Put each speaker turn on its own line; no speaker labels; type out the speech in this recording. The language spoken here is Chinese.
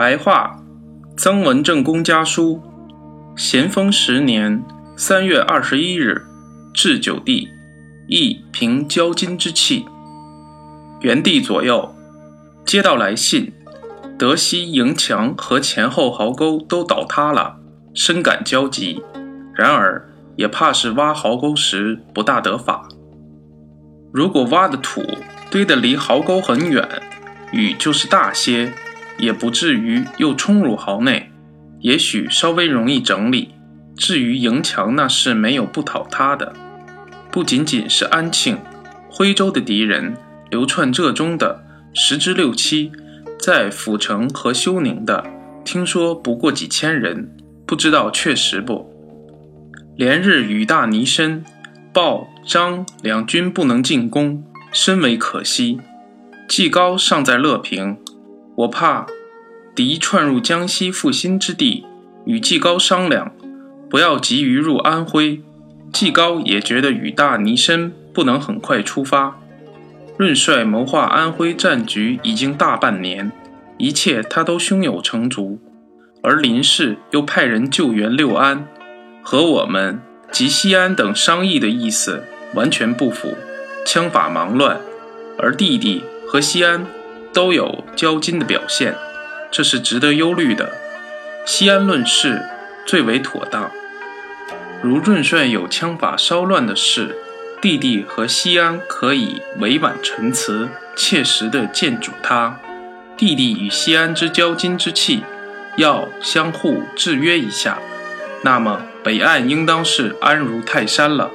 白话，曾文正公家书，咸丰十年三月二十一日，至九地，亦凭交金之气。元帝左右接到来信，德西营墙和前后壕沟都倒塌了，深感焦急。然而也怕是挖壕沟时不大得法。如果挖的土堆得离壕沟很远，雨就是大些。也不至于又冲入壕内，也许稍微容易整理。至于营墙，那是没有不倒塌的。不仅仅是安庆、徽州的敌人，流窜浙中的十之六七，在府城和休宁的，听说不过几千人，不知道确实不。连日雨大泥深，鲍、张两军不能进攻，深为可惜。季高尚在乐平。我怕敌窜入江西复兴之地，与季高商量，不要急于入安徽。季高也觉得雨大泥深，不能很快出发。润帅谋划安徽战局已经大半年，一切他都胸有成竹，而林氏又派人救援六安，和我们及西安等商议的意思完全不符，枪法忙乱，而弟弟和西安。都有交金的表现，这是值得忧虑的。西安论事最为妥当。如润帅有枪法稍乱的事，弟弟和西安可以委婉陈词，切实的见主他。弟弟与西安之交金之气，要相互制约一下，那么北岸应当是安如泰山了。